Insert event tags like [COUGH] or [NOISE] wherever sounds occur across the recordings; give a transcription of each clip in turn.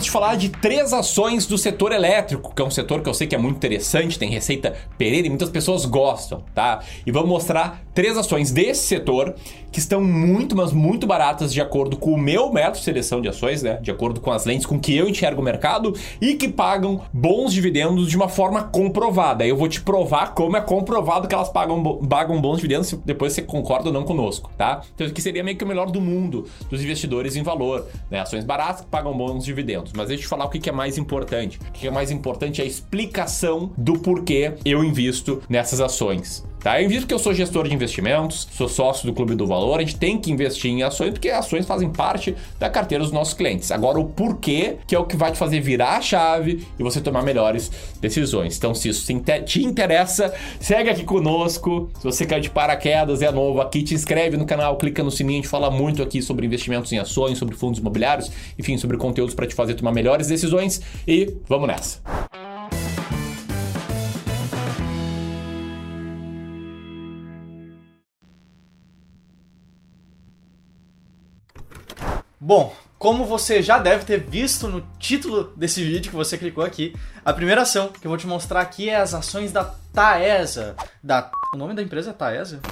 vamos te falar de três ações do setor elétrico, que é um setor que eu sei que é muito interessante, tem receita pereira e muitas pessoas gostam, tá? E vamos mostrar três ações desse setor que estão muito, mas muito baratas de acordo com o meu método de seleção de ações, né? De acordo com as lentes com que eu enxergo o mercado e que pagam bons dividendos de uma forma comprovada. Eu vou te provar como é comprovado que elas pagam, pagam bons dividendos, depois você concorda ou não conosco, tá? Então aqui seria meio que o melhor do mundo dos investidores em valor, né? Ações baratas que pagam bons dividendos. Mas deixa eu falar o que é mais importante. O que é mais importante é a explicação do porquê eu invisto nessas ações. Tá? Eu invisto que eu sou gestor de investimentos, sou sócio do Clube do Valor, a gente tem que investir em ações porque ações fazem parte da carteira dos nossos clientes. Agora, o porquê, que é o que vai te fazer virar a chave e você tomar melhores decisões. Então, se isso te interessa, segue aqui conosco. Se você quer de paraquedas, é novo aqui, te inscreve no canal, clica no sininho, a gente fala muito aqui sobre investimentos em ações, sobre fundos imobiliários, enfim, sobre conteúdos para te fazer tomar melhores decisões e vamos nessa. Bom, como você já deve ter visto no título desse vídeo que você clicou aqui, a primeira ação que eu vou te mostrar aqui é as ações da Taesa. Da... O nome da empresa é Taesa?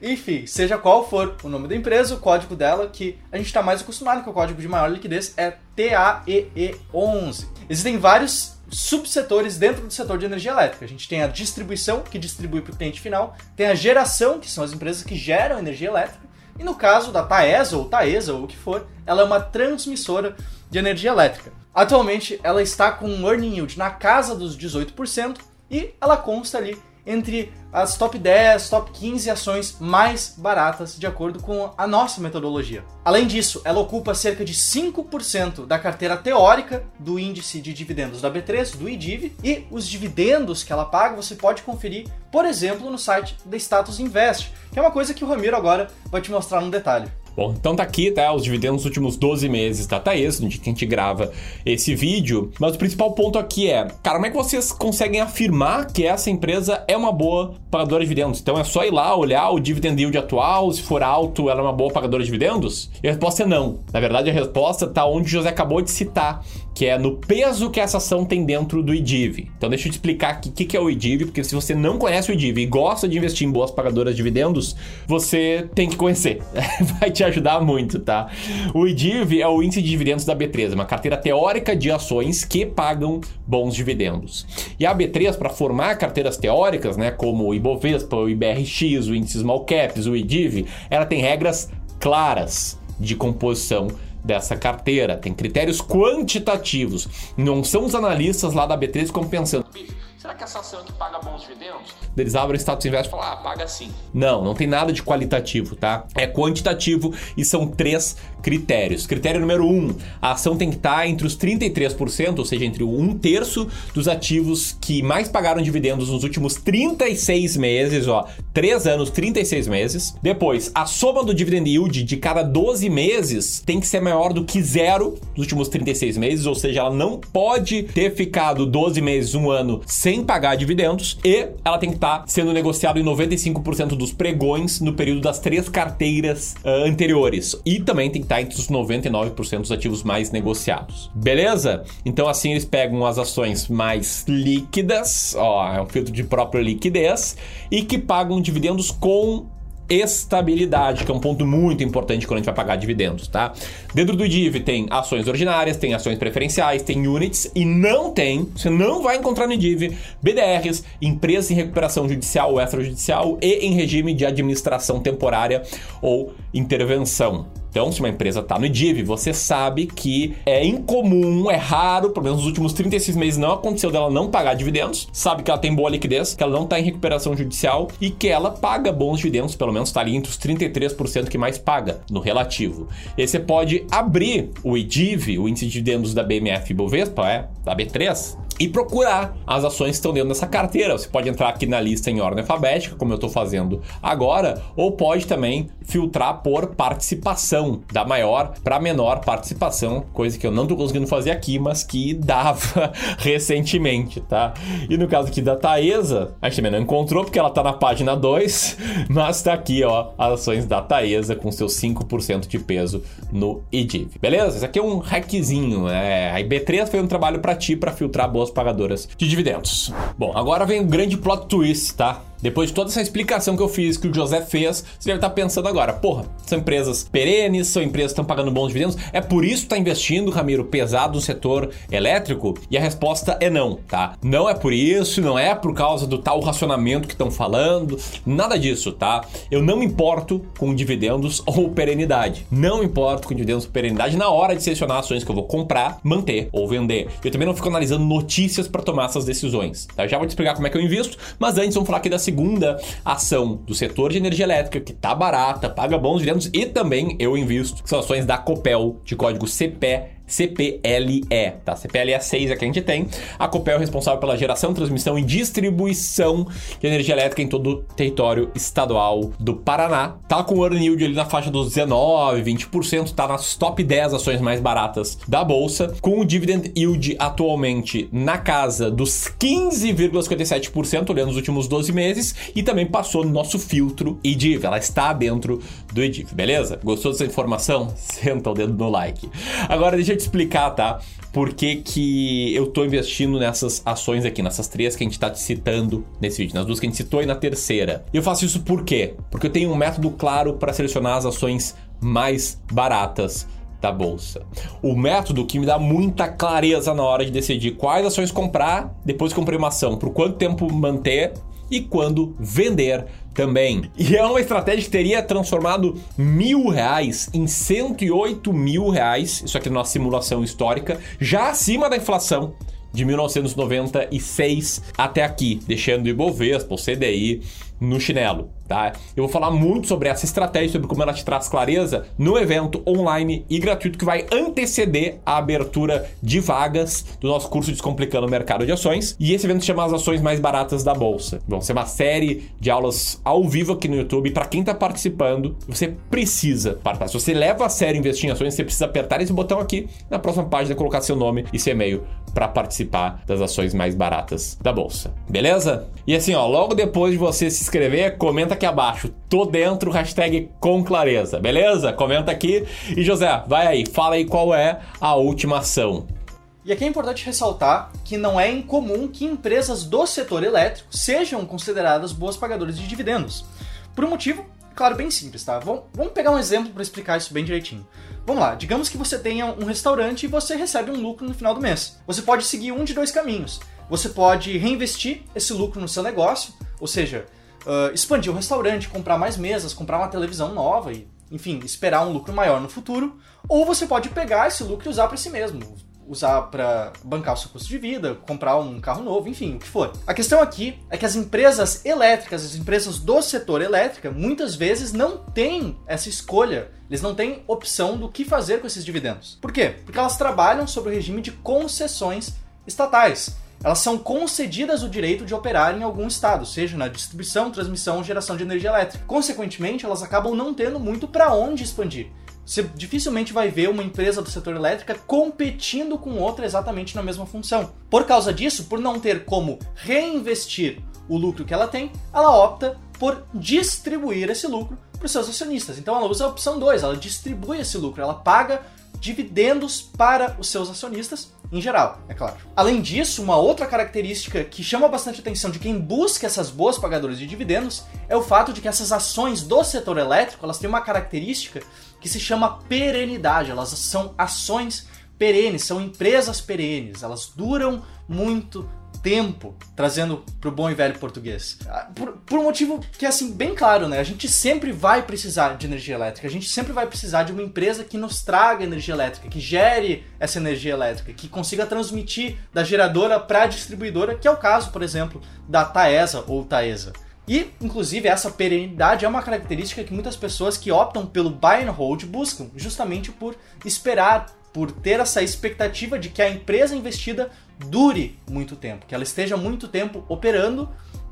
Enfim, seja qual for o nome da empresa, o código dela, que a gente está mais acostumado, é o código de maior liquidez, é TAEE11. Existem vários subsetores dentro do setor de energia elétrica. A gente tem a distribuição, que distribui para o cliente final, tem a geração, que são as empresas que geram energia elétrica, e no caso da Taesa ou Taesa ou o que for, ela é uma transmissora de energia elétrica. Atualmente ela está com um earning yield na casa dos 18% e ela consta ali entre as top 10, top 15 ações mais baratas de acordo com a nossa metodologia. Além disso, ela ocupa cerca de 5% da carteira teórica do índice de dividendos da B3, do IDIV, e os dividendos que ela paga você pode conferir, por exemplo, no site da Status Invest, que é uma coisa que o Ramiro agora vai te mostrar no detalhe. Bom, então tá aqui, tá? Os dividendos nos últimos 12 meses da Taes, no dia que a gente grava esse vídeo. Mas o principal ponto aqui é, cara, como é que vocês conseguem afirmar que essa empresa é uma boa pagadora de dividendos? Então é só ir lá olhar o dividend yield atual, se for alto, ela é uma boa pagadora de dividendos? E a resposta é não. Na verdade, a resposta tá onde o José acabou de citar, que é no peso que essa ação tem dentro do IDIV. Então deixa eu te explicar o que, que é o IDIV, porque se você não conhece o IDIV e gosta de investir em boas pagadoras de dividendos, você tem que conhecer. [LAUGHS] Vai te ajudar muito, tá? O IDIV é o índice de dividendos da B3, uma carteira teórica de ações que pagam bons dividendos. E a B3, para formar carteiras teóricas, né, como o Ibovespa, o IBRX, o índice Small Caps, o IDIV, ela tem regras claras de composição dessa carteira. Tem critérios quantitativos. Não são os analistas lá da B3 que ficam pensando, será que essa ação aqui paga bons dividendos? Eles abrem o status invest e falam, ah, paga sim. Não, não tem nada de qualitativo, tá? É quantitativo e são três critérios. Critério número um, a ação tem que estar entre os 33%, ou seja, entre um terço dos ativos que mais pagaram dividendos nos últimos 36 meses, ó, 3 anos, 36 meses. Depois, a soma do dividend yield de cada 12 meses tem que ser maior do que zero nos últimos 36 meses, ou seja, ela não pode ter ficado 12 meses, um ano sem pagar dividendos e ela tem que estar está sendo negociado em 95% dos pregões no período das três carteiras uh, anteriores. E também tem que estar tá entre os 99% dos ativos mais negociados. Beleza? Então assim eles pegam as ações mais líquidas, ó, é um filtro de própria liquidez, e que pagam dividendos com estabilidade, que é um ponto muito importante quando a gente vai pagar dividendos, tá? Dentro do DIV tem ações ordinárias, tem ações preferenciais, tem units e não tem, você não vai encontrar no DIV BDRs, empresas em recuperação judicial ou extrajudicial e em regime de administração temporária ou intervenção. Então, se uma empresa está no IDIV, você sabe que é incomum, é raro, pelo menos nos últimos 36 meses não aconteceu dela não pagar dividendos, sabe que ela tem boa liquidez, que ela não está em recuperação judicial e que ela paga bons dividendos, pelo menos está ali entre os 33% que mais paga no relativo. E aí você pode abrir o IDIV, o índice de dividendos da BMF Bovespa, é, da B3, e procurar as ações que estão dentro dessa carteira. Você pode entrar aqui na lista em ordem alfabética, como eu estou fazendo agora, ou pode também filtrar por participação migração da maior para menor participação, coisa que eu não tô conseguindo fazer aqui, mas que dava [LAUGHS] recentemente, tá? E no caso aqui da Taesa, a gente também não encontrou porque ela tá na página 2, [LAUGHS] mas tá aqui, ó, as ações da Taesa com seus 5% de peso no EDIV. Beleza? Isso aqui é um hackzinho, né? A IB3 foi um trabalho para ti para filtrar boas pagadoras de dividendos. Bom, agora vem o grande plot twist, tá? Depois de toda essa explicação que eu fiz, que o José fez, você deve estar pensando agora, porra, são empresas perenes, são empresas que estão pagando bons dividendos, é por isso que está investindo, Ramiro, pesado no setor elétrico? E a resposta é não, tá? Não é por isso, não é por causa do tal racionamento que estão falando, nada disso, tá? Eu não importo com dividendos ou perenidade. Não importo com dividendos ou perenidade na hora de selecionar ações que eu vou comprar, manter ou vender. Eu também não fico analisando notícias para tomar essas decisões, tá? Já vou te explicar como é que eu invisto, mas antes vamos falar aqui das segunda ação do setor de energia elétrica, que tá barata, paga bons dividendos e também eu invisto, são ações da Copel, de código CPE CPLE, tá? CPLE 6 é que a gente tem. A Copel é responsável pela geração, transmissão e distribuição de energia elétrica em todo o território estadual do Paraná. Tá com o earn yield ali na faixa dos 19, 20%, tá nas top 10 ações mais baratas da bolsa, com o dividend yield atualmente na casa dos 15,57% olhando os últimos 12 meses e também passou no nosso filtro EDIV, ela está dentro do EDIV, beleza? Gostou dessa informação? Senta o dedo no like. Agora deixa eu te explicar, tá? Por que, que eu tô investindo nessas ações aqui, nessas três que a gente tá te citando nesse vídeo, nas duas que a gente citou e na terceira. E eu faço isso por quê? Porque eu tenho um método claro para selecionar as ações mais baratas da bolsa. O método que me dá muita clareza na hora de decidir quais ações comprar depois que comprei uma ação, por quanto tempo manter e quando vender também. E é uma estratégia que teria transformado mil reais em 108 mil reais, isso aqui na nossa simulação histórica, já acima da inflação de 1996 até aqui, deixando o Ibovespa, o CDI no chinelo tá? Eu vou falar muito sobre essa estratégia, sobre como ela te traz clareza no evento online e gratuito que vai anteceder a abertura de vagas do nosso curso Descomplicando o Mercado de Ações. E esse evento chama As Ações Mais Baratas da Bolsa. Vão ser uma série de aulas ao vivo aqui no YouTube. Para quem está participando, você precisa participar. Se você leva a sério investir em ações, você precisa apertar esse botão aqui na próxima página, colocar seu nome e seu e-mail para participar das ações mais baratas da bolsa. Beleza? E assim, ó, logo depois de você se inscrever, comenta aqui abaixo. Tô dentro, hashtag com clareza, beleza? Comenta aqui. E José, vai aí, fala aí qual é a última ação. E aqui é importante ressaltar que não é incomum que empresas do setor elétrico sejam consideradas boas pagadoras de dividendos. Por um motivo, claro, bem simples, tá? Vamos pegar um exemplo para explicar isso bem direitinho. Vamos lá, digamos que você tenha um restaurante e você recebe um lucro no final do mês. Você pode seguir um de dois caminhos. Você pode reinvestir esse lucro no seu negócio, ou seja, uh, expandir o restaurante, comprar mais mesas, comprar uma televisão nova e, enfim, esperar um lucro maior no futuro. Ou você pode pegar esse lucro e usar para si mesmo, usar para bancar o seu custo de vida, comprar um carro novo, enfim, o que for. A questão aqui é que as empresas elétricas, as empresas do setor elétrica, muitas vezes não têm essa escolha. Eles não têm opção do que fazer com esses dividendos. Por quê? Porque elas trabalham sob o regime de concessões estatais elas são concedidas o direito de operar em algum estado, seja na distribuição, transmissão ou geração de energia elétrica. Consequentemente, elas acabam não tendo muito para onde expandir. Você dificilmente vai ver uma empresa do setor elétrica competindo com outra exatamente na mesma função. Por causa disso, por não ter como reinvestir o lucro que ela tem, ela opta por distribuir esse lucro para os seus acionistas. Então ela usa a opção 2, ela distribui esse lucro, ela paga dividendos para os seus acionistas em geral, é claro. Além disso, uma outra característica que chama bastante atenção de quem busca essas boas pagadoras de dividendos é o fato de que essas ações do setor elétrico, elas têm uma característica que se chama perenidade, elas são ações perenes, são empresas perenes, elas duram muito tempo, trazendo pro bom e velho português. Ah, por, por, um motivo que é assim, bem claro, né? A gente sempre vai precisar de energia elétrica, a gente sempre vai precisar de uma empresa que nos traga energia elétrica, que gere essa energia elétrica, que consiga transmitir da geradora para a distribuidora, que é o caso, por exemplo, da Taesa ou Taesa. E, inclusive, essa perenidade é uma característica que muitas pessoas que optam pelo buy and hold buscam, justamente por esperar por ter essa expectativa de que a empresa investida dure muito tempo, que ela esteja muito tempo operando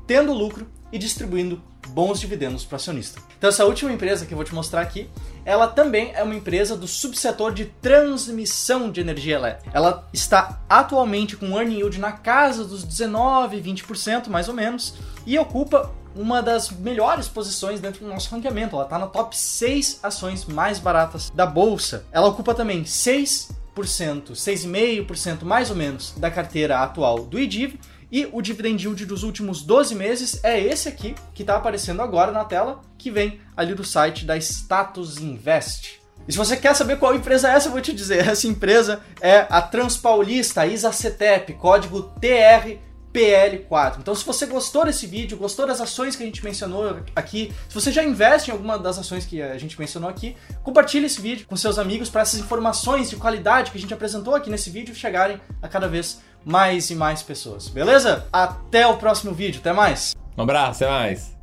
tendo lucro e distribuindo bons dividendos para o acionista. Então essa última empresa que eu vou te mostrar aqui, ela também é uma empresa do subsetor de transmissão de energia elétrica. Ela está atualmente com um earning yield na casa dos 19, 20% mais ou menos e ocupa uma das melhores posições dentro do nosso ranqueamento. Ela está na top 6 ações mais baratas da bolsa. Ela ocupa também 6 6,5% mais ou menos da carteira atual do IDIV e o dividend yield dos últimos 12 meses é esse aqui, que está aparecendo agora na tela, que vem ali do site da Status Invest. E se você quer saber qual empresa é essa, eu vou te dizer. [LAUGHS] Essa empresa é a Transpaulista, ISACETEP, código TR PL4. Então, se você gostou desse vídeo, gostou das ações que a gente mencionou aqui, se você já investe em alguma das ações que a gente mencionou aqui, compartilhe esse vídeo com seus amigos para essas informações de qualidade que a gente apresentou aqui nesse vídeo chegarem a cada vez mais e mais pessoas. Beleza? Até o próximo vídeo. Até mais. Um abraço, até mais.